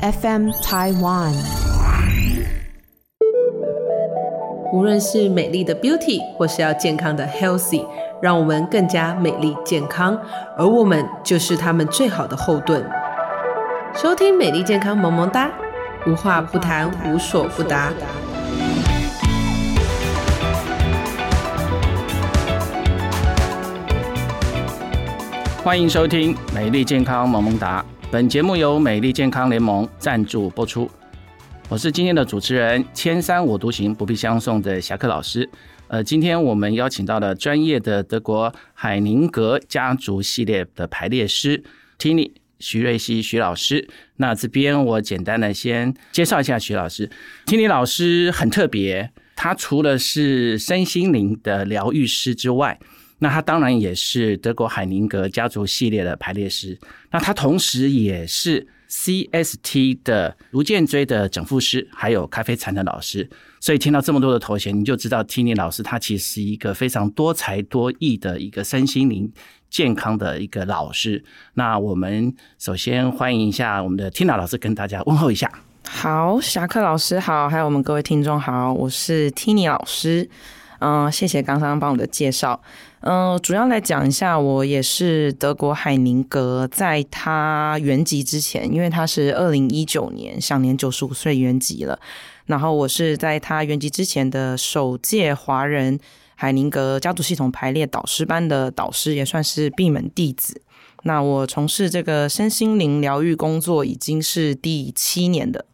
FM Taiwan。无论是美丽的 Beauty，或是要健康的 Healthy，让我们更加美丽健康，而我们就是他们最好的后盾。收听美丽健康萌萌哒，无话不谈，无所不答。欢迎收听《美丽健康萌萌哒》，本节目由美丽健康联盟赞助播出。我是今天的主持人，千山我独行，不必相送的侠客老师。呃，今天我们邀请到了专业的德国海宁格家族系列的排列师 Tini 徐瑞希徐老师。那这边我简单的先介绍一下徐老师。Tini 老师很特别，他除了是身心灵的疗愈师之外，那他当然也是德国海宁格家族系列的排列师。那他同时也是 CST 的卢建追的整复师，还有咖啡禅的老师。所以听到这么多的头衔，你就知道 Tini 老师他其实是一个非常多才多艺的一个身心灵健康的一个老师。那我们首先欢迎一下我们的 Tina 老师，跟大家问候一下。好，侠客老师好，还有我们各位听众好，我是 Tini 老师。嗯，谢谢刚刚帮我的介绍。嗯，主要来讲一下，我也是德国海宁格，在他原籍之前，因为他是二零一九年享年九十五岁原籍了。然后我是在他原籍之前的首届华人海宁格家族系统排列导师班的导师，也算是闭门弟子。那我从事这个身心灵疗愈工作已经是第七年的。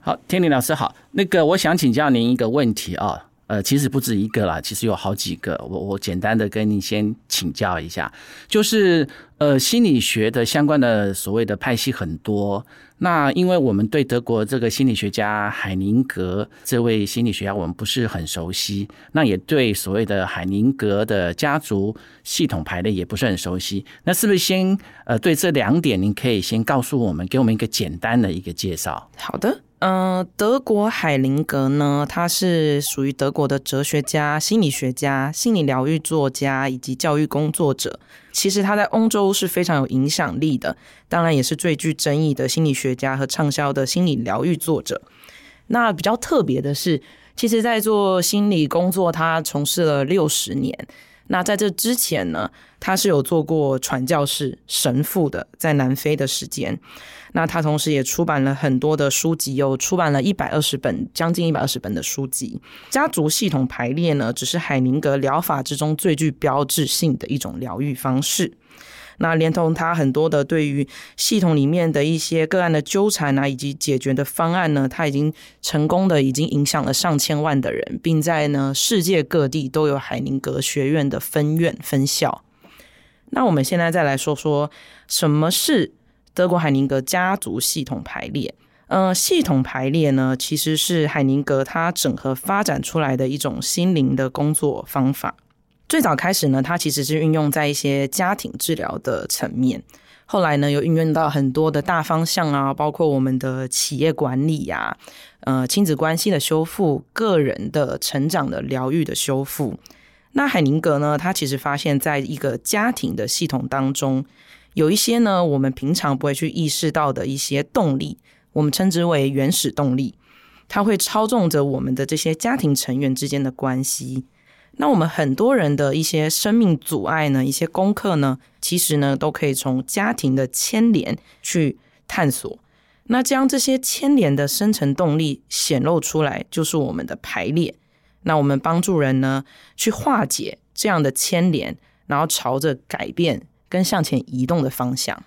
好，天林老师好，那个我想请教您一个问题啊。呃，其实不止一个啦，其实有好几个。我我简单的跟你先请教一下，就是呃心理学的相关的所谓的派系很多。那因为我们对德国这个心理学家海宁格这位心理学家我们不是很熟悉，那也对所谓的海宁格的家族系统排列也不是很熟悉。那是不是先呃对这两点，您可以先告诉我们，给我们一个简单的一个介绍？好的。嗯，德国海灵格呢，他是属于德国的哲学家、心理学家、心理疗愈作家以及教育工作者。其实他在欧洲是非常有影响力的，当然也是最具争议的心理学家和畅销的心理疗愈作者。那比较特别的是，其实，在做心理工作，他从事了六十年。那在这之前呢，他是有做过传教士、神父的，在南非的时间。那他同时也出版了很多的书籍，有出版了一百二十本，将近一百二十本的书籍。家族系统排列呢，只是海宁格疗法之中最具标志性的一种疗愈方式。那连同他很多的对于系统里面的一些个案的纠缠啊，以及解决的方案呢，他已经成功的已经影响了上千万的人，并在呢世界各地都有海宁格学院的分院分校。那我们现在再来说说什么是德国海宁格家族系统排列。呃，系统排列呢，其实是海宁格他整合发展出来的一种心灵的工作方法。最早开始呢，它其实是运用在一些家庭治疗的层面，后来呢，又运用到很多的大方向啊，包括我们的企业管理呀，呃，亲子关系的修复，个人的成长的疗愈的修复。那海宁格呢，他其实发现，在一个家庭的系统当中，有一些呢，我们平常不会去意识到的一些动力，我们称之为原始动力，它会操纵着我们的这些家庭成员之间的关系。那我们很多人的一些生命阻碍呢，一些功课呢，其实呢都可以从家庭的牵连去探索。那将这些牵连的深层动力显露出来，就是我们的排列。那我们帮助人呢去化解这样的牵连，然后朝着改变跟向前移动的方向。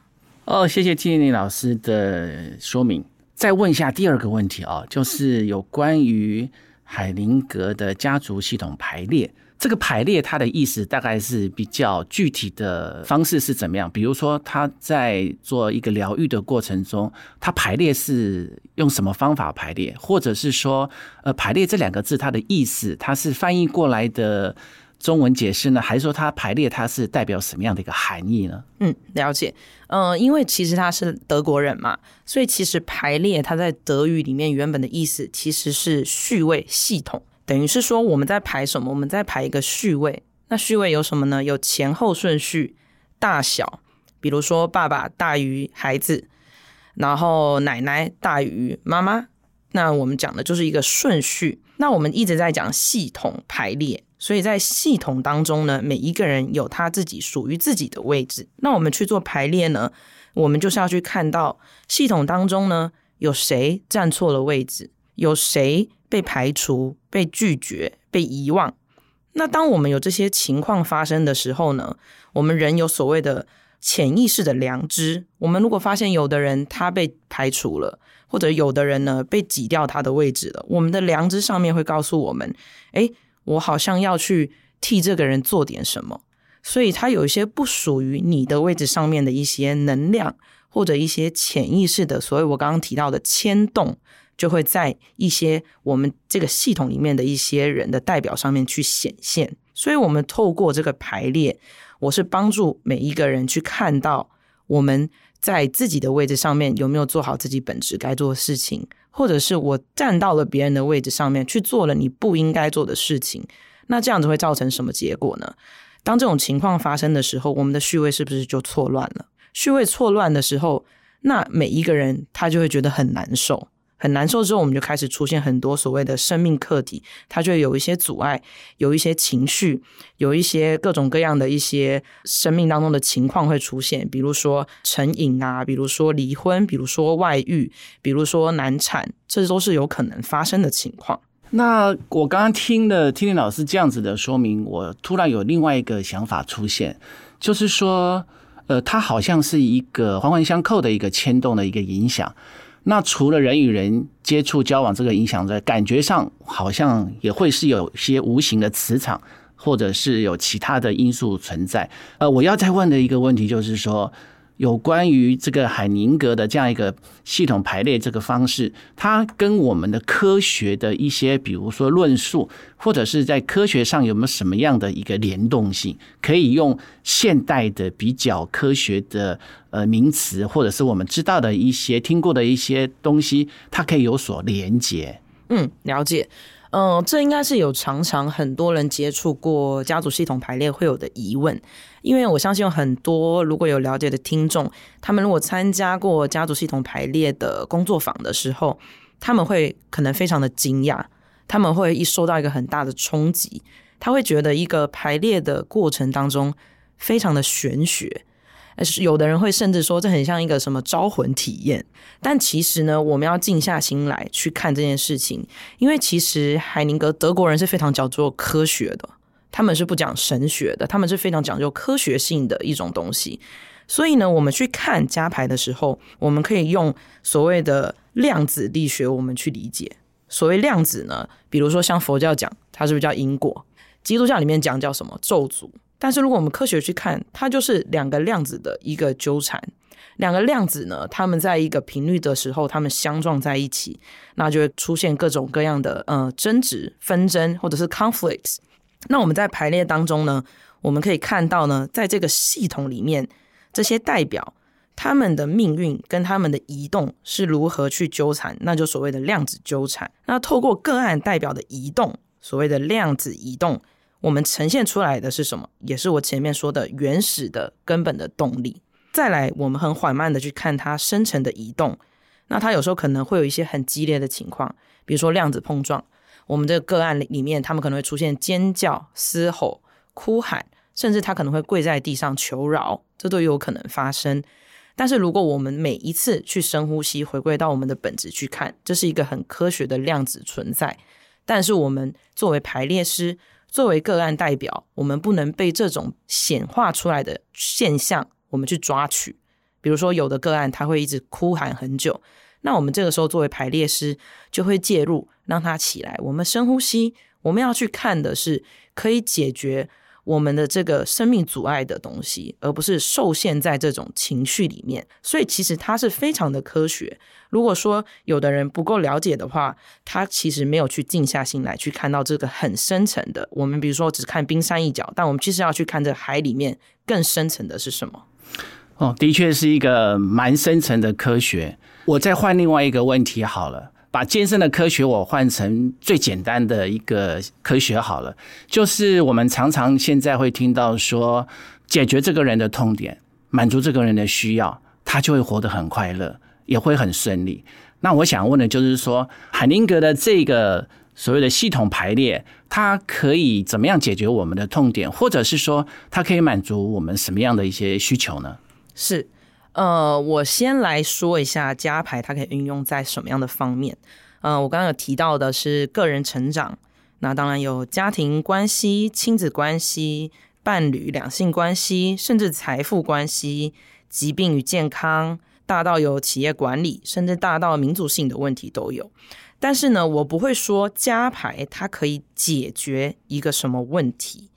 哦，谢谢金玲老师的说明。再问一下第二个问题啊，就是有关于。海灵格的家族系统排列，这个排列它的意思大概是比较具体的方式是怎么样？比如说他在做一个疗愈的过程中，他排列是用什么方法排列，或者是说，呃，排列这两个字它的意思，它是翻译过来的。中文解释呢，还是说它排列它是代表什么样的一个含义呢？嗯，了解。嗯，因为其实他是德国人嘛，所以其实排列它在德语里面原本的意思其实是序位系统，等于是说我们在排什么？我们在排一个序位。那序位有什么呢？有前后顺序、大小，比如说爸爸大于孩子，然后奶奶大于妈妈。那我们讲的就是一个顺序。那我们一直在讲系统排列，所以在系统当中呢，每一个人有他自己属于自己的位置。那我们去做排列呢，我们就是要去看到系统当中呢，有谁站错了位置，有谁被排除、被拒绝、被遗忘。那当我们有这些情况发生的时候呢，我们人有所谓的潜意识的良知。我们如果发现有的人他被排除了，或者有的人呢被挤掉他的位置了，我们的良知上面会告诉我们：哎，我好像要去替这个人做点什么。所以，他有一些不属于你的位置上面的一些能量，或者一些潜意识的，所谓我刚刚提到的牵动。就会在一些我们这个系统里面的一些人的代表上面去显现，所以，我们透过这个排列，我是帮助每一个人去看到我们在自己的位置上面有没有做好自己本职该做的事情，或者是我站到了别人的位置上面去做了你不应该做的事情，那这样子会造成什么结果呢？当这种情况发生的时候，我们的序位是不是就错乱了？序位错乱的时候，那每一个人他就会觉得很难受。很难受之后，我们就开始出现很多所谓的生命课题，它就有一些阻碍，有一些情绪，有一些各种各样的一些生命当中的情况会出现，比如说成瘾啊，比如说离婚，比如说外遇，比如说难产，这都是有可能发生的情况。那我刚刚听了听听老师这样子的说明，我突然有另外一个想法出现，就是说，呃，它好像是一个环环相扣的一个牵动的一个影响。那除了人与人接触交往这个影响在感觉上好像也会是有些无形的磁场，或者是有其他的因素存在。呃，我要再问的一个问题就是说。有关于这个海宁格的这样一个系统排列这个方式，它跟我们的科学的一些，比如说论述，或者是在科学上有没有什么样的一个联动性，可以用现代的比较科学的呃名词，或者是我们知道的一些听过的一些东西，它可以有所连接。嗯，了解。嗯，这应该是有常常很多人接触过家族系统排列会有的疑问，因为我相信有很多如果有了解的听众，他们如果参加过家族系统排列的工作坊的时候，他们会可能非常的惊讶，他们会一受到一个很大的冲击，他会觉得一个排列的过程当中非常的玄学。有的人会甚至说这很像一个什么招魂体验，但其实呢，我们要静下心来去看这件事情，因为其实海宁格德国人是非常讲究科学的，他们是不讲神学的，他们是非常讲究科学性的一种东西。所以呢，我们去看加牌的时候，我们可以用所谓的量子力学，我们去理解所谓量子呢，比如说像佛教讲，它是不是叫因果？基督教里面讲叫什么咒诅？但是如果我们科学去看，它就是两个量子的一个纠缠。两个量子呢，它们在一个频率的时候，它们相撞在一起，那就会出现各种各样的呃争执、纷争或者是 conflicts。那我们在排列当中呢，我们可以看到呢，在这个系统里面，这些代表他们的命运跟他们的移动是如何去纠缠，那就所谓的量子纠缠。那透过个案代表的移动，所谓的量子移动。我们呈现出来的是什么？也是我前面说的原始的根本的动力。再来，我们很缓慢的去看它深层的移动。那它有时候可能会有一些很激烈的情况，比如说量子碰撞。我们这个个案里面，他们可能会出现尖叫、嘶吼、哭喊，甚至他可能会跪在地上求饶，这都有可能发生。但是如果我们每一次去深呼吸，回归到我们的本质去看，这是一个很科学的量子存在。但是我们作为排列师。作为个案代表，我们不能被这种显化出来的现象，我们去抓取。比如说，有的个案他会一直哭喊很久，那我们这个时候作为排列师就会介入，让他起来。我们深呼吸，我们要去看的是可以解决。我们的这个生命阻碍的东西，而不是受限在这种情绪里面，所以其实它是非常的科学。如果说有的人不够了解的话，他其实没有去静下心来去看到这个很深层的。我们比如说只看冰山一角，但我们其实要去看这海里面更深层的是什么。哦，的确是一个蛮深层的科学。我再换另外一个问题好了。把艰深的科学我换成最简单的一个科学好了，就是我们常常现在会听到说，解决这个人的痛点，满足这个人的需要，他就会活得很快乐。也会很顺利。那我想问的就是说，海宁格的这个所谓的系统排列，它可以怎么样解决我们的痛点，或者是说，它可以满足我们什么样的一些需求呢？是，呃，我先来说一下加牌，它可以运用在什么样的方面？呃，我刚刚有提到的是个人成长，那当然有家庭关系、亲子关系、伴侣、两性关系，甚至财富关系、疾病与健康，大到有企业管理，甚至大到民族性的问题都有。但是呢，我不会说加牌它可以解决一个什么问题，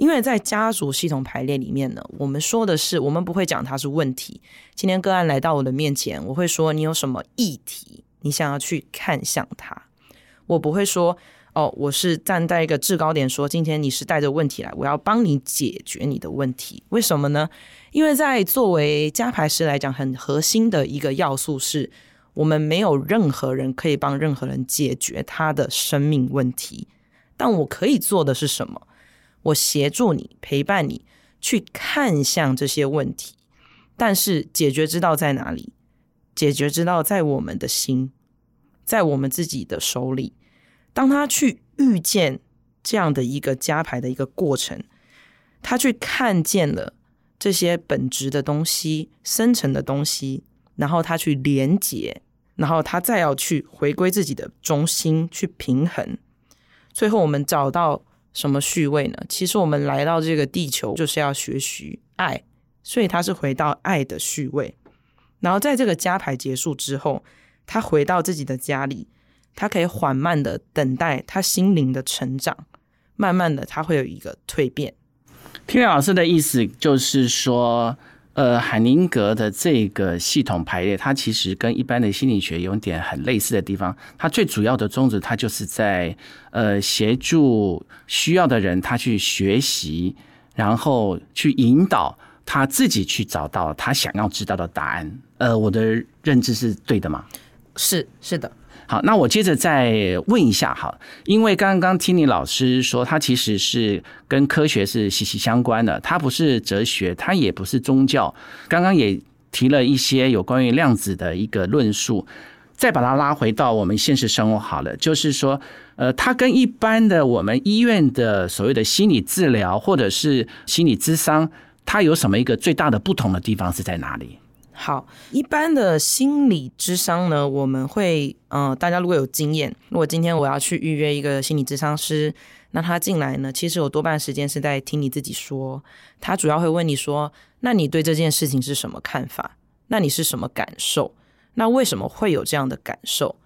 因为在家族系统排列里面呢，我们说的是，我们不会讲它是问题。今天个案来到我的面前，我会说你有什么议题。你想要去看向他，我不会说哦，我是站在一个制高点说，今天你是带着问题来，我要帮你解决你的问题。为什么呢？因为在作为加牌师来讲，很核心的一个要素是我们没有任何人可以帮任何人解决他的生命问题，但我可以做的是什么？我协助你，陪伴你去看向这些问题，但是解决之道在哪里？解决之道在我们的心，在我们自己的手里。当他去遇见这样的一个加牌的一个过程，他去看见了这些本质的东西、深层的东西，然后他去连接，然后他再要去回归自己的中心，去平衡。最后，我们找到什么序位呢？其实，我们来到这个地球就是要学习爱，所以他是回到爱的序位。然后在这个加牌结束之后，他回到自己的家里，他可以缓慢的等待他心灵的成长，慢慢的他会有一个蜕变。听老师的意思就是说，呃，海宁格的这个系统排列，它其实跟一般的心理学有点很类似的地方。它最主要的宗旨，它就是在呃协助需要的人，他去学习，然后去引导。他自己去找到他想要知道的答案。呃，我的认知是对的吗？是是的。好，那我接着再问一下哈，因为刚刚听你老师说，他其实是跟科学是息息相关的，它不是哲学，它也不是宗教。刚刚也提了一些有关于量子的一个论述，再把它拉回到我们现实生活好了，就是说，呃，它跟一般的我们医院的所谓的心理治疗或者是心理咨商。它有什么一个最大的不同的地方是在哪里？好，一般的心理智商呢，我们会，嗯，大家如果有经验，如果今天我要去预约一个心理智商师，那他进来呢，其实有多半时间是在听你自己说，他主要会问你说，那你对这件事情是什么看法？那你是什么感受？那为什么会有这样的感受？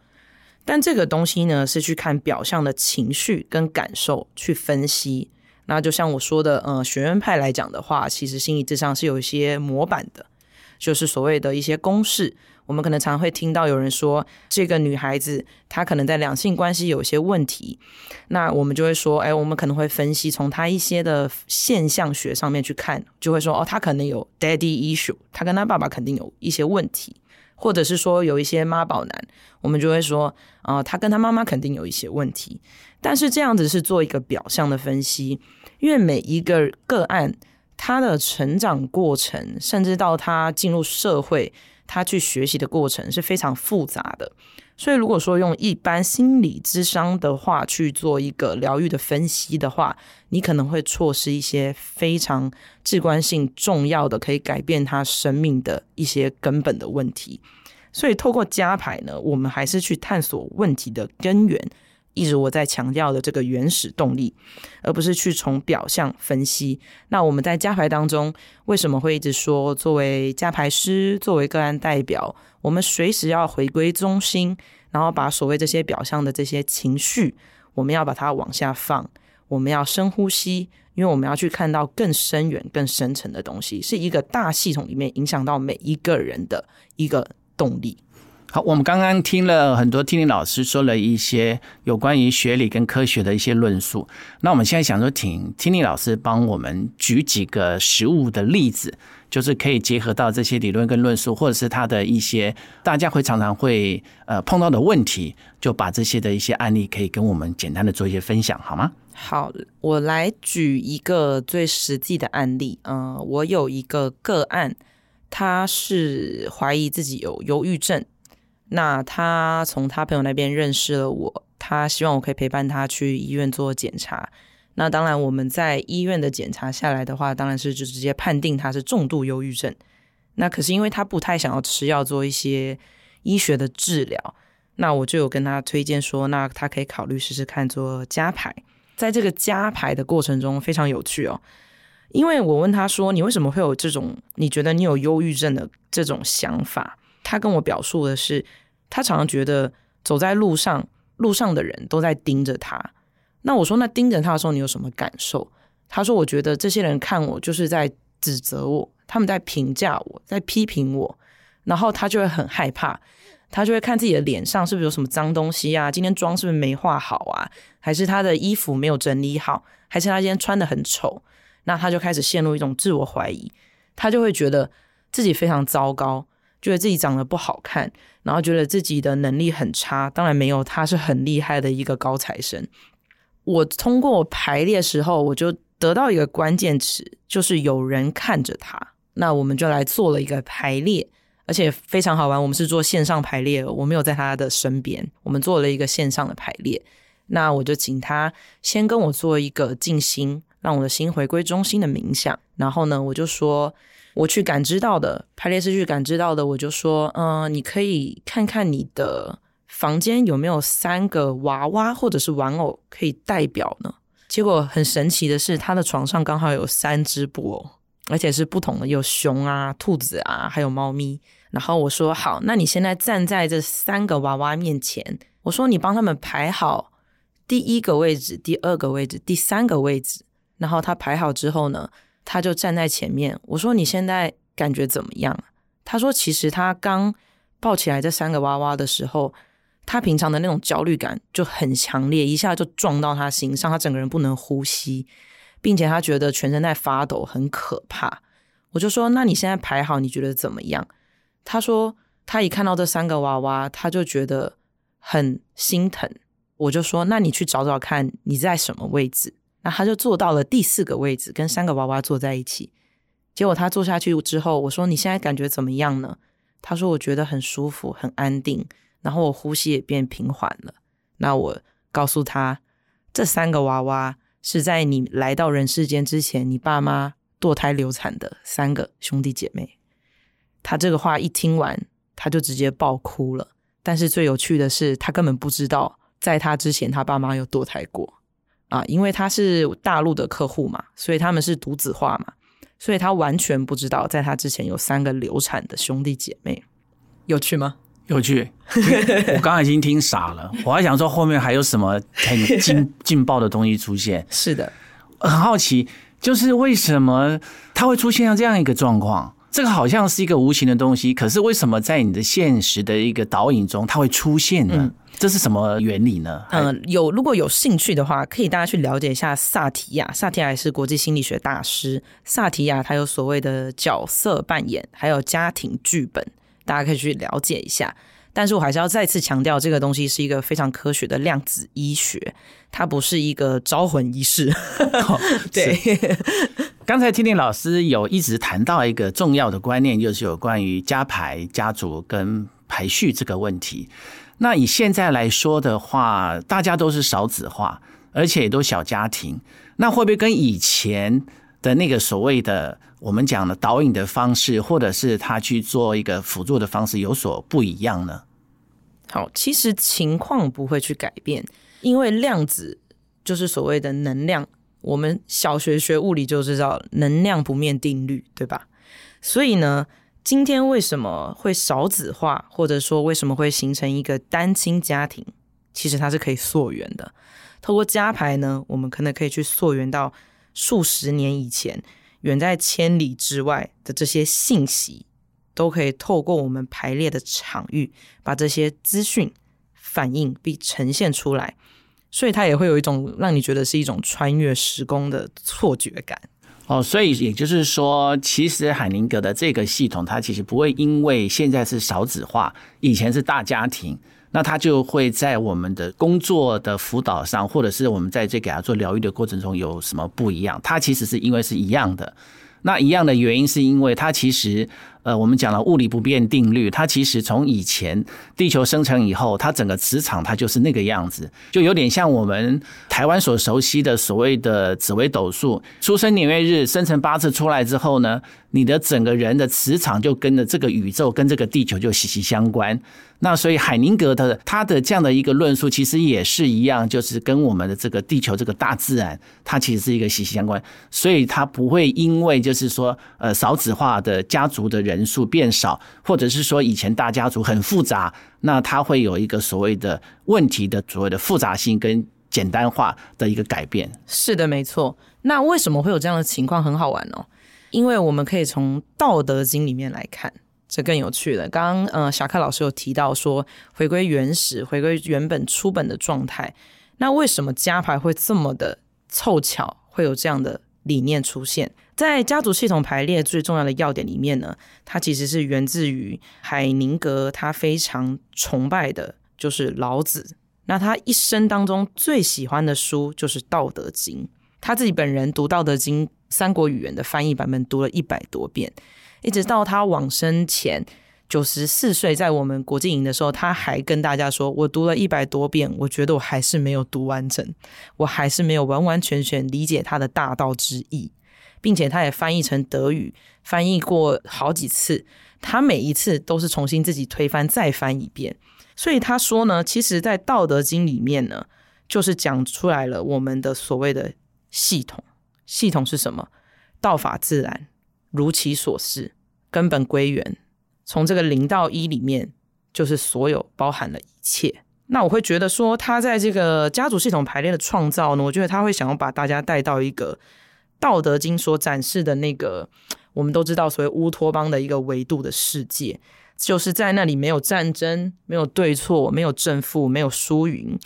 但这个东西呢，是去看表象的情绪跟感受去分析。那就像我说的，呃，学院派来讲的话，其实心理智商是有一些模板的，就是所谓的一些公式。我们可能常会听到有人说，这个女孩子她可能在两性关系有些问题，那我们就会说，哎，我们可能会分析从她一些的现象学上面去看，就会说，哦，她可能有 daddy issue，她跟她爸爸肯定有一些问题，或者是说有一些妈宝男，我们就会说，啊，她跟她妈妈肯定有一些问题。但是这样子是做一个表象的分析，因为每一个个案，他的成长过程，甚至到他进入社会，他去学习的过程是非常复杂的。所以，如果说用一般心理智商的话去做一个疗愈的分析的话，你可能会错失一些非常至关性重要的，可以改变他生命的一些根本的问题。所以，透过加牌呢，我们还是去探索问题的根源。一直我在强调的这个原始动力，而不是去从表象分析。那我们在加牌当中，为什么会一直说，作为加牌师，作为个案代表，我们随时要回归中心，然后把所谓这些表象的这些情绪，我们要把它往下放，我们要深呼吸，因为我们要去看到更深远、更深层的东西，是一个大系统里面影响到每一个人的一个动力。好，我们刚刚听了很多听力老师说了一些有关于学理跟科学的一些论述。那我们现在想说，请听力老师帮我们举几个实物的例子，就是可以结合到这些理论跟论述，或者是他的一些大家会常常会呃碰到的问题，就把这些的一些案例可以跟我们简单的做一些分享，好吗？好，我来举一个最实际的案例。嗯，我有一个个案。他是怀疑自己有忧郁症，那他从他朋友那边认识了我，他希望我可以陪伴他去医院做检查。那当然，我们在医院的检查下来的话，当然是就直接判定他是重度忧郁症。那可是因为他不太想要吃药做一些医学的治疗，那我就有跟他推荐说，那他可以考虑试试看做加排。在这个加排的过程中非常有趣哦，因为我问他说，你为什么会有这种你觉得你有忧郁症的这种想法？他跟我表述的是，他常常觉得走在路上，路上的人都在盯着他。那我说，那盯着他的时候，你有什么感受？他说，我觉得这些人看我就是在指责我，他们在评价我，在批评我，然后他就会很害怕，他就会看自己的脸上是不是有什么脏东西啊？今天妆是不是没化好啊？还是他的衣服没有整理好？还是他今天穿的很丑？那他就开始陷入一种自我怀疑，他就会觉得自己非常糟糕，觉得自己长得不好看，然后觉得自己的能力很差。当然没有，他是很厉害的一个高材生。我通过排列时候，我就得到一个关键词，就是有人看着他。那我们就来做了一个排列，而且非常好玩。我们是做线上排列，我没有在他的身边，我们做了一个线上的排列。那我就请他先跟我做一个静心，让我的心回归中心的冥想。然后呢，我就说我去感知到的排列是去感知到的，我就说，嗯，你可以看看你的。房间有没有三个娃娃或者是玩偶可以代表呢？结果很神奇的是，他的床上刚好有三只布偶，而且是不同的，有熊啊、兔子啊，还有猫咪。然后我说：“好，那你现在站在这三个娃娃面前，我说你帮他们排好第一个位置、第二个位置、第三个位置。然后他排好之后呢，他就站在前面。我说你现在感觉怎么样？他说其实他刚抱起来这三个娃娃的时候。”他平常的那种焦虑感就很强烈，一下就撞到他心上，他整个人不能呼吸，并且他觉得全身在发抖，很可怕。我就说：“那你现在排好，你觉得怎么样？”他说：“他一看到这三个娃娃，他就觉得很心疼。”我就说：“那你去找找看，你在什么位置？”那他就坐到了第四个位置，跟三个娃娃坐在一起。结果他坐下去之后，我说：“你现在感觉怎么样呢？”他说：“我觉得很舒服，很安定。”然后我呼吸也变平缓了。那我告诉他，这三个娃娃是在你来到人世间之前，你爸妈堕胎流产的三个兄弟姐妹。他这个话一听完，他就直接爆哭了。但是最有趣的是，他根本不知道，在他之前，他爸妈有堕胎过啊，因为他是大陆的客户嘛，所以他们是独子化嘛，所以他完全不知道，在他之前有三个流产的兄弟姐妹。有趣吗？有趣，我刚刚已经听傻了，我还想说后面还有什么很劲 劲爆的东西出现。是的，很好奇，就是为什么他会出现像这样一个状况？这个好像是一个无形的东西，可是为什么在你的现实的一个导引中它会出现呢？这是什么原理呢？嗯，有如果有兴趣的话，可以大家去了解一下萨提亚。萨提亚是国际心理学大师，萨提亚他有所谓的角色扮演，还有家庭剧本。大家可以去了解一下，但是我还是要再次强调，这个东西是一个非常科学的量子医学，它不是一个招魂仪式。对，刚才听听老师有一直谈到一个重要的观念，就是有关于家排、家族跟排序这个问题。那以现在来说的话，大家都是少子化，而且也都小家庭，那会不会跟以前？的那个所谓的我们讲的导引的方式，或者是他去做一个辅助的方式有所不一样呢？好，其实情况不会去改变，因为量子就是所谓的能量，我们小学学物理就知道能量不灭定律，对吧？所以呢，今天为什么会少子化，或者说为什么会形成一个单亲家庭？其实它是可以溯源的，透过加牌呢，我们可能可以去溯源到。数十年以前，远在千里之外的这些信息，都可以透过我们排列的场域，把这些资讯反映并呈现出来，所以它也会有一种让你觉得是一种穿越时空的错觉感。哦，所以也就是说，其实海宁格的这个系统，它其实不会因为现在是少子化，以前是大家庭。那他就会在我们的工作的辅导上，或者是我们在这给他做疗愈的过程中有什么不一样？他其实是因为是一样的。那一样的原因是因为他其实呃，我们讲了物理不变定律，它其实从以前地球生成以后，它整个磁场它就是那个样子，就有点像我们台湾所熟悉的所谓的紫微斗数，出生年月日、生成八字出来之后呢，你的整个人的磁场就跟着这个宇宙、跟这个地球就息息相关。那所以海宁格的他的这样的一个论述，其实也是一样，就是跟我们的这个地球这个大自然，它其实是一个息息相关。所以它不会因为就是说呃少子化的家族的人数变少，或者是说以前大家族很复杂，那它会有一个所谓的问题的所谓的复杂性跟简单化的一个改变。是的，没错。那为什么会有这样的情况？很好玩哦，因为我们可以从《道德经》里面来看。这更有趣了。刚刚呃，小克老师有提到说，回归原始，回归原本初本的状态。那为什么家牌会这么的凑巧，会有这样的理念出现？在家族系统排列最重要的要点里面呢，它其实是源自于海宁格，他非常崇拜的就是老子。那他一生当中最喜欢的书就是《道德经》，他自己本人读《道德经》三国语言的翻译版本读了一百多遍。一直到他往生前九十四岁，在我们国际营的时候，他还跟大家说：“我读了一百多遍，我觉得我还是没有读完整，我还是没有完完全全理解他的大道之意，并且他也翻译成德语，翻译过好几次，他每一次都是重新自己推翻再翻一遍。所以他说呢，其实，在《道德经》里面呢，就是讲出来了我们的所谓的系统，系统是什么？道法自然。”如其所示，根本归元。从这个零到一里面，就是所有包含了一切。那我会觉得说，他在这个家族系统排列的创造呢，我觉得他会想要把大家带到一个《道德经》所展示的那个，我们都知道所谓乌托邦的一个维度的世界，就是在那里没有战争，没有对错，没有正负，没有输赢，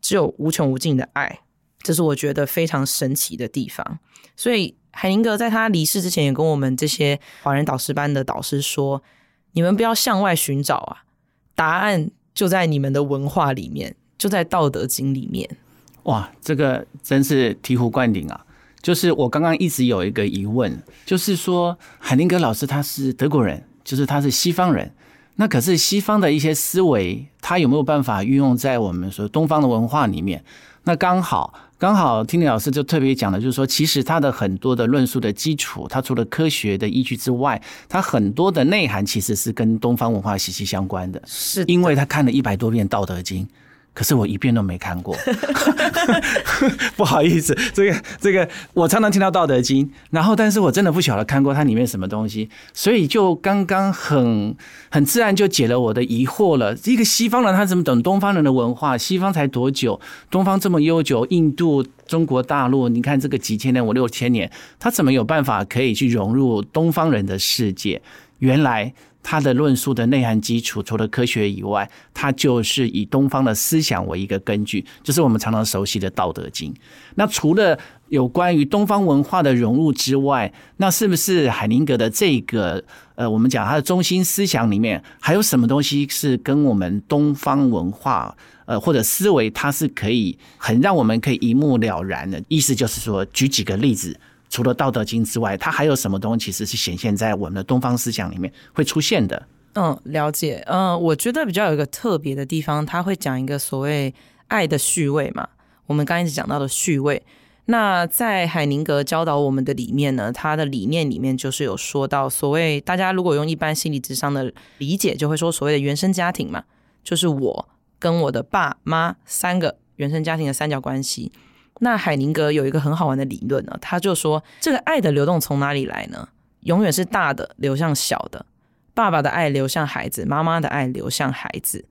只有无穷无尽的爱。这是我觉得非常神奇的地方。所以。海宁格在他离世之前，也跟我们这些华人导师班的导师说：“你们不要向外寻找啊，答案就在你们的文化里面，就在《道德经》里面。”哇，这个真是醍醐灌顶啊！就是我刚刚一直有一个疑问，就是说海宁格老师他是德国人，就是他是西方人，那可是西方的一些思维，他有没有办法运用在我们说东方的文化里面？那刚好。刚好听你老师就特别讲了，就是说，其实他的很多的论述的基础，他除了科学的依据之外，他很多的内涵其实是跟东方文化息息相关的，是因为他看了一百多遍《道德经》。可是我一遍都没看过，不好意思，这个这个我常常听到《道德经》，然后但是我真的不晓得看过它里面什么东西，所以就刚刚很很自然就解了我的疑惑了。一个西方人他怎么懂东方人的文化？西方才多久？东方这么悠久，印度、中国大陆，你看这个几千年、五六千年，他怎么有办法可以去融入东方人的世界？原来。他的论述的内涵基础，除了科学以外，它就是以东方的思想为一个根据，就是我们常常熟悉的《道德经》。那除了有关于东方文化的融入之外，那是不是海宁格的这个呃，我们讲他的中心思想里面，还有什么东西是跟我们东方文化呃或者思维，它是可以很让我们可以一目了然的？意思就是说，举几个例子。除了《道德经》之外，它还有什么东西其实是显现在我们的东方思想里面会出现的？嗯，了解。嗯，我觉得比较有一个特别的地方，他会讲一个所谓爱的序位嘛。我们刚一直讲到的序位，那在海宁格教导我们的里面呢，他的理念里面就是有说到所谓大家如果用一般心理智商的理解，就会说所谓的原生家庭嘛，就是我跟我的爸妈三个原生家庭的三角关系。那海宁格有一个很好玩的理论呢，他就说这个爱的流动从哪里来呢？永远是大的流向小的，爸爸的爱流向孩子，妈妈的爱流向孩子。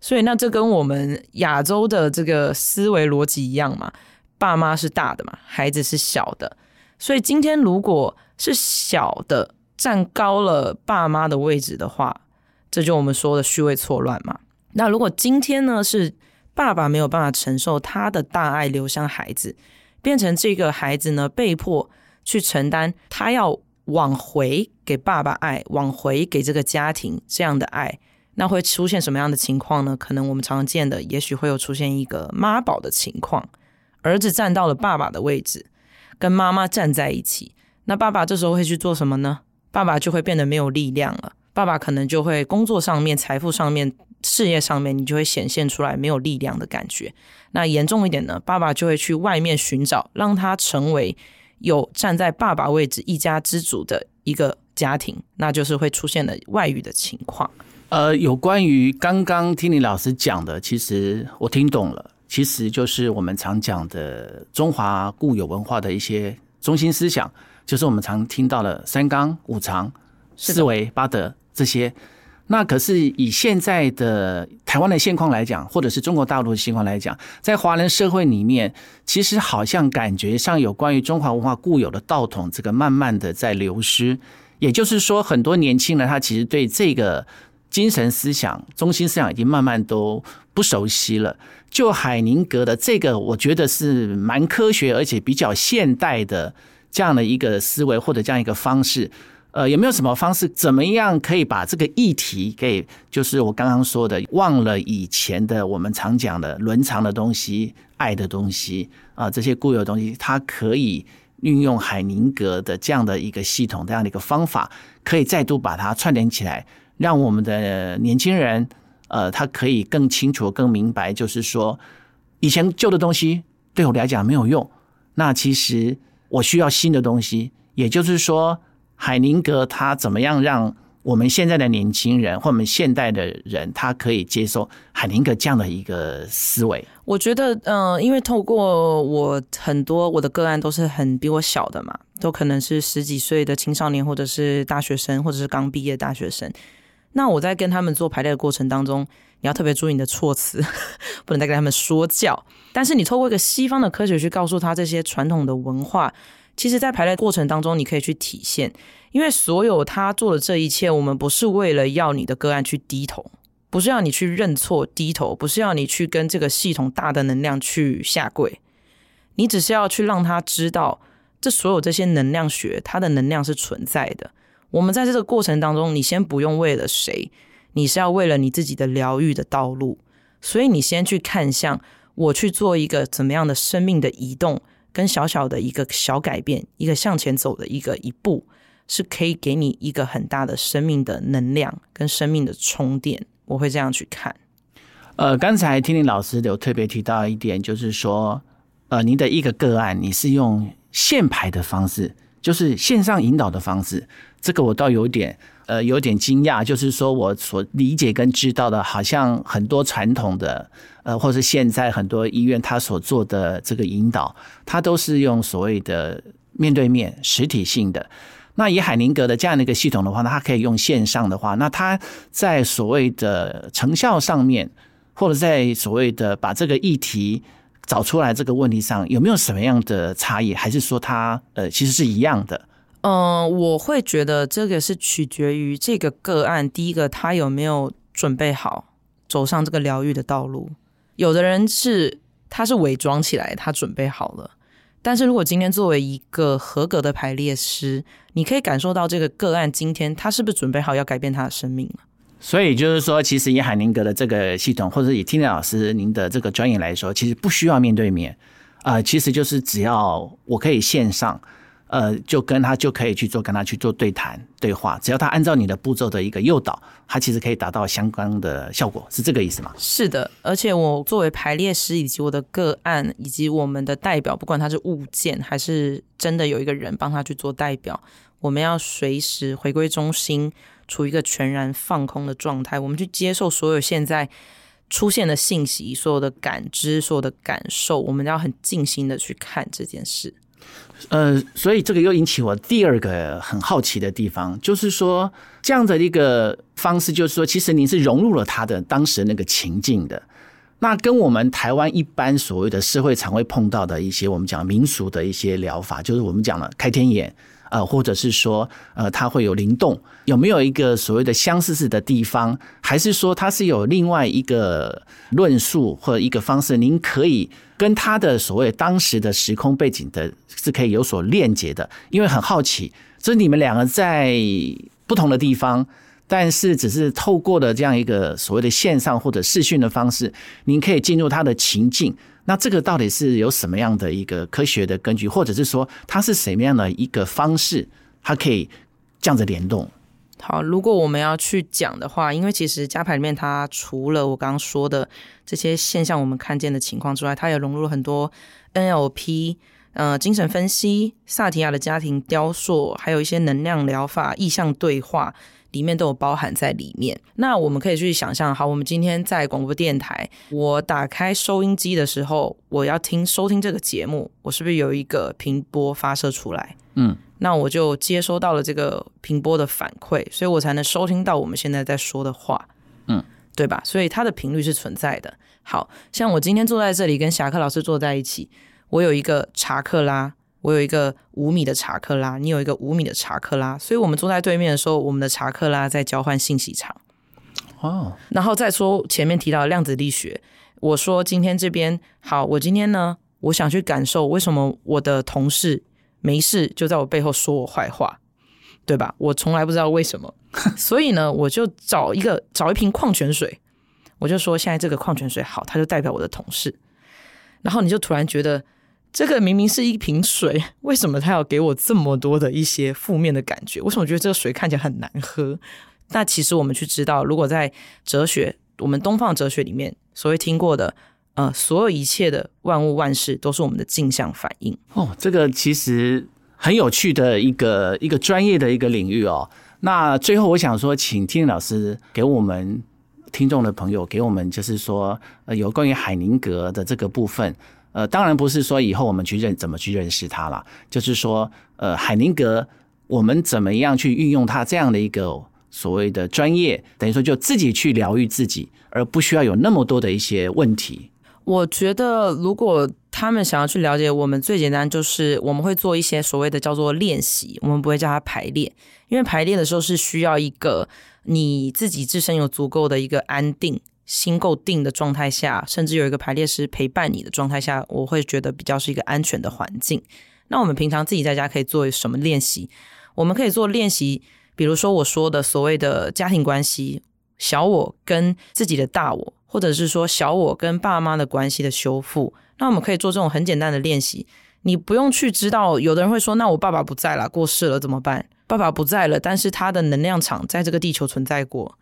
所以那这跟我们亚洲的这个思维逻辑一样嘛？爸妈是大的嘛，孩子是小的。所以今天如果是小的占高了爸妈的位置的话，这就我们说的序位错乱嘛。那如果今天呢是？爸爸没有办法承受他的大爱流向孩子，变成这个孩子呢被迫去承担他要往回给爸爸爱，往回给这个家庭这样的爱，那会出现什么样的情况呢？可能我们常见的，也许会有出现一个妈宝的情况，儿子站到了爸爸的位置，跟妈妈站在一起，那爸爸这时候会去做什么呢？爸爸就会变得没有力量了。爸爸可能就会工作上面、财富上面、事业上面，你就会显现出来没有力量的感觉。那严重一点呢，爸爸就会去外面寻找，让他成为有站在爸爸位置、一家之主的一个家庭，那就是会出现了外遇的情况。呃，有关于刚刚听你老师讲的，其实我听懂了，其实就是我们常讲的中华固有文化的一些中心思想，就是我们常听到的三纲五常、四维八德这些。那可是以现在的台湾的现况来讲，或者是中国大陆的现况来讲，在华人社会里面，其实好像感觉上有关于中华文化固有的道统，这个慢慢的在流失。也就是说，很多年轻人他其实对这个。精神思想、中心思想已经慢慢都不熟悉了。就海宁格的这个，我觉得是蛮科学，而且比较现代的这样的一个思维或者这样一个方式。呃，有没有什么方式，怎么样可以把这个议题给，就是我刚刚说的，忘了以前的我们常讲的伦常的东西、爱的东西啊，这些固有的东西，它可以运用海宁格的这样的一个系统、这样的一个方法，可以再度把它串联起来。让我们的年轻人，呃，他可以更清楚、更明白，就是说，以前旧的东西对我来讲没有用，那其实我需要新的东西。也就是说，海宁格他怎么样让我们现在的年轻人或我们现代的人，他可以接受海宁格这样的一个思维？我觉得，嗯，因为透过我很多我的个案都是很比我小的嘛，都可能是十几岁的青少年，或者是大学生，或者是刚毕业的大学生。那我在跟他们做排列的过程当中，你要特别注意你的措辞，不能再跟他们说教。但是你透过一个西方的科学去告诉他这些传统的文化，其实，在排列过程当中，你可以去体现。因为所有他做的这一切，我们不是为了要你的个案去低头，不是要你去认错低头，不是要你去跟这个系统大的能量去下跪，你只是要去让他知道，这所有这些能量学，它的能量是存在的。我们在这个过程当中，你先不用为了谁，你是要为了你自己的疗愈的道路，所以你先去看向我去做一个怎么样的生命的移动，跟小小的一个小改变，一个向前走的一个一步，是可以给你一个很大的生命的能量跟生命的充电。我会这样去看。呃，刚才听林老师有特别提到一点，就是说，呃，您的一个个案，你是用线排的方式，就是线上引导的方式。这个我倒有点呃有点惊讶，就是说我所理解跟知道的，好像很多传统的呃，或是现在很多医院他所做的这个引导，他都是用所谓的面对面实体性的。那以海宁格的这样的一个系统的话，那它可以用线上的话，那它在所谓的成效上面，或者在所谓的把这个议题找出来这个问题上，有没有什么样的差异？还是说它呃其实是一样的？嗯，我会觉得这个是取决于这个个案，第一个他有没有准备好走上这个疗愈的道路。有的人是他是伪装起来，他准备好了。但是如果今天作为一个合格的排列师，你可以感受到这个个案今天他是不是准备好要改变他的生命了。所以就是说，其实以海宁格的这个系统，或者以听老师您的这个专业来说，其实不需要面对面啊，其实就是只要我可以线上。呃，就跟他就可以去做，跟他去做对谈对话，只要他按照你的步骤的一个诱导，他其实可以达到相关的效果，是这个意思吗？是的，而且我作为排列师，以及我的个案，以及我们的代表，不管他是物件还是真的有一个人帮他去做代表，我们要随时回归中心，处于一个全然放空的状态，我们去接受所有现在出现的信息，所有的感知，所有的感受，我们要很静心的去看这件事。呃，所以这个又引起我第二个很好奇的地方，就是说这样的一个方式，就是说其实您是融入了他的当时那个情境的，那跟我们台湾一般所谓的社会常会碰到的一些我们讲民俗的一些疗法，就是我们讲了开天眼。呃，或者是说，呃，它会有灵动，有没有一个所谓的相似似的地方？还是说它是有另外一个论述或一个方式？您可以跟他的所谓当时的时空背景的，是可以有所链接的。因为很好奇，就是你们两个在不同的地方，但是只是透过的这样一个所谓的线上或者视讯的方式，您可以进入他的情境。那这个到底是有什么样的一个科学的根据，或者是说它是什么样的一个方式，它可以这样子联动？好，如果我们要去讲的话，因为其实加牌里面它除了我刚刚说的这些现象我们看见的情况之外，它也融入了很多 NLP、呃精神分析、萨提亚的家庭雕塑，还有一些能量疗法、意向对话。里面都有包含在里面。那我们可以去想象，好，我们今天在广播电台，我打开收音机的时候，我要听收听这个节目，我是不是有一个频波发射出来？嗯，那我就接收到了这个频波的反馈，所以我才能收听到我们现在在说的话。嗯，对吧？所以它的频率是存在的。好像我今天坐在这里跟侠客老师坐在一起，我有一个查克拉。我有一个五米的查克拉，你有一个五米的查克拉，所以我们坐在对面的时候，我们的查克拉在交换信息场。哦，然后再说前面提到的量子力学，我说今天这边好，我今天呢，我想去感受为什么我的同事没事就在我背后说我坏话，对吧？我从来不知道为什么，所以呢，我就找一个找一瓶矿泉水，我就说现在这个矿泉水好，它就代表我的同事，然后你就突然觉得。这个明明是一瓶水，为什么他要给我这么多的一些负面的感觉？为什么觉得这个水看起来很难喝？那其实我们去知道，如果在哲学，我们东方哲学里面所谓听过的，呃，所有一切的万物万事都是我们的镜像反应。哦，这个其实很有趣的一个一个专业的一个领域哦。那最后我想说，请听老师给我们听众的朋友，给我们就是说，呃，有关于海宁格的这个部分。呃，当然不是说以后我们去认怎么去认识它了，就是说，呃，海宁格，我们怎么样去运用它这样的一个所谓的专业，等于说就自己去疗愈自己，而不需要有那么多的一些问题。我觉得，如果他们想要去了解我们，最简单就是我们会做一些所谓的叫做练习，我们不会叫它排练，因为排练的时候是需要一个你自己自身有足够的一个安定。心够定的状态下，甚至有一个排列师陪伴你的状态下，我会觉得比较是一个安全的环境。那我们平常自己在家可以做什么练习？我们可以做练习，比如说我说的所谓的家庭关系，小我跟自己的大我，或者是说小我跟爸妈的关系的修复。那我们可以做这种很简单的练习。你不用去知道，有的人会说，那我爸爸不在了，过世了怎么办？爸爸不在了，但是他的能量场在这个地球存在过。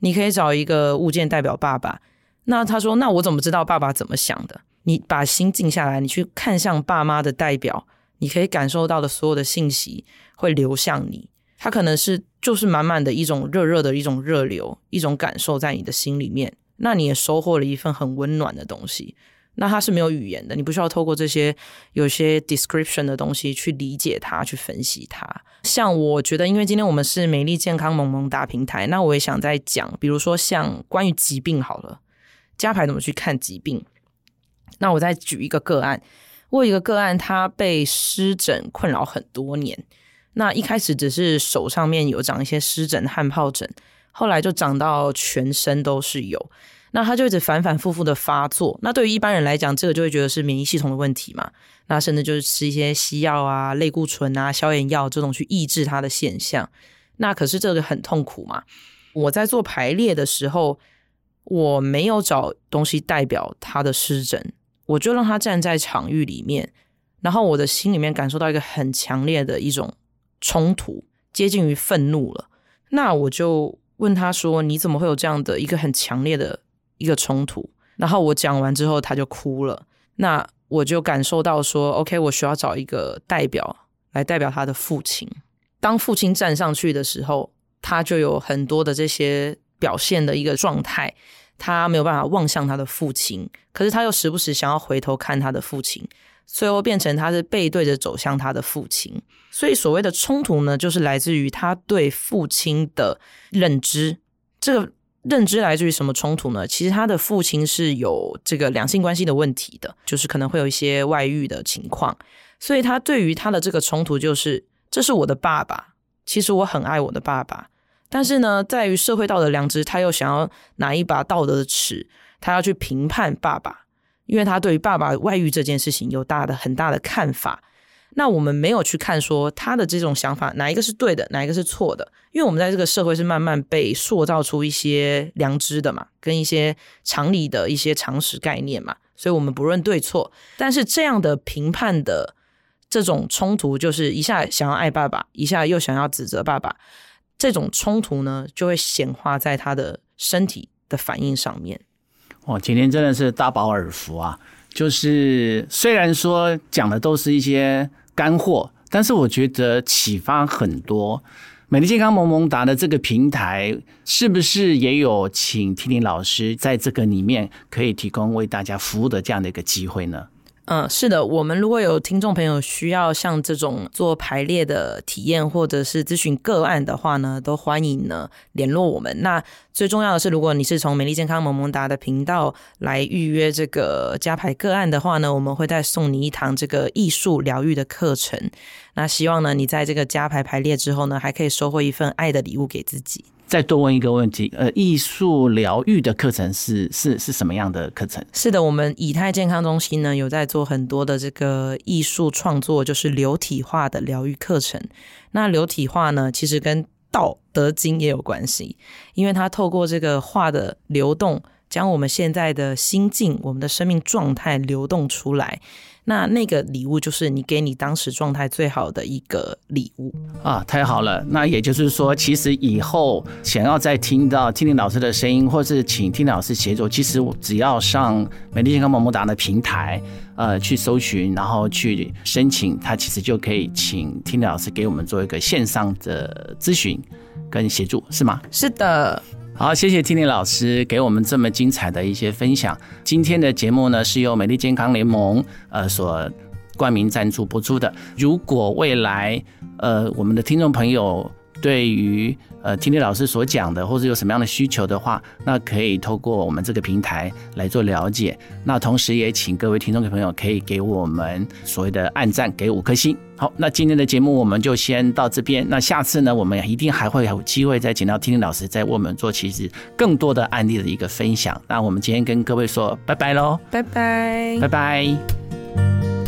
你可以找一个物件代表爸爸，那他说：“那我怎么知道爸爸怎么想的？”你把心静下来，你去看向爸妈的代表，你可以感受到的所有的信息会流向你。他可能是就是满满的一种热热的一种热流，一种感受在你的心里面。那你也收获了一份很温暖的东西。那它是没有语言的，你不需要透过这些有些 description 的东西去理解它，去分析它。像我觉得，因为今天我们是美丽健康萌萌哒平台，那我也想再讲，比如说像关于疾病好了，加牌怎么去看疾病？那我再举一个个案，我有一个个案，他被湿疹困扰很多年，那一开始只是手上面有长一些湿疹、汗疱疹，后来就长到全身都是有。那他就一直反反复复的发作。那对于一般人来讲，这个就会觉得是免疫系统的问题嘛。那甚至就是吃一些西药啊、类固醇啊、消炎药这种去抑制它的现象。那可是这个很痛苦嘛。我在做排列的时候，我没有找东西代表他的湿疹，我就让他站在场域里面，然后我的心里面感受到一个很强烈的一种冲突，接近于愤怒了。那我就问他说：“你怎么会有这样的一个很强烈的？”一个冲突，然后我讲完之后，他就哭了。那我就感受到说，OK，我需要找一个代表来代表他的父亲。当父亲站上去的时候，他就有很多的这些表现的一个状态，他没有办法望向他的父亲，可是他又时不时想要回头看他的父亲，最后变成他是背对着走向他的父亲。所以所谓的冲突呢，就是来自于他对父亲的认知。这个。认知来自于什么冲突呢？其实他的父亲是有这个两性关系的问题的，就是可能会有一些外遇的情况，所以他对于他的这个冲突就是，这是我的爸爸，其实我很爱我的爸爸，但是呢，在于社会道德良知，他又想要拿一把道德的尺，他要去评判爸爸，因为他对于爸爸外遇这件事情有大的很大的看法。那我们没有去看说他的这种想法哪一个是对的，哪一个是错的，因为我们在这个社会是慢慢被塑造出一些良知的嘛，跟一些常理的一些常识概念嘛，所以我们不论对错。但是这样的评判的这种冲突就是一下想要爱爸爸，一下又想要指责爸爸，这种冲突呢，就会显化在他的身体的反应上面。哇，今天真的是大饱耳福啊！就是虽然说讲的都是一些干货，但是我觉得启发很多。美丽健康萌萌达的这个平台，是不是也有请婷婷老师在这个里面可以提供为大家服务的这样的一个机会呢？嗯，是的，我们如果有听众朋友需要像这种做排列的体验，或者是咨询个案的话呢，都欢迎呢联络我们。那最重要的是，如果你是从美丽健康萌萌达的频道来预约这个加排个案的话呢，我们会再送你一堂这个艺术疗愈的课程。那希望呢，你在这个加排排列之后呢，还可以收获一份爱的礼物给自己。再多问一个问题，呃，艺术疗愈的课程是是是什么样的课程？是的，我们以太健康中心呢有在做很多的这个艺术创作，就是流体化的疗愈课程。那流体化呢，其实跟《道德经》也有关系，因为它透过这个画的流动，将我们现在的心境、我们的生命状态流动出来。那那个礼物就是你给你当时状态最好的一个礼物啊！太好了，那也就是说，其实以后想要再听到听听老师的声音，或是请听老师协助，其实只要上美丽健康萌萌哒的平台，呃，去搜寻，然后去申请，他其实就可以请听老师给我们做一个线上的咨询跟协助，是吗？是的。好，谢谢 Tini 老师给我们这么精彩的一些分享。今天的节目呢，是由美丽健康联盟呃所冠名赞助播出的。如果未来呃我们的听众朋友对于呃听听老师所讲的，或者有什么样的需求的话，那可以透过我们这个平台来做了解。那同时也请各位听众朋友可以给我们所谓的按赞，给五颗星。好，那今天的节目我们就先到这边。那下次呢，我们一定还会有机会再请到听听老师，再为我们做其实更多的案例的一个分享。那我们今天跟各位说拜拜喽，拜拜，拜拜。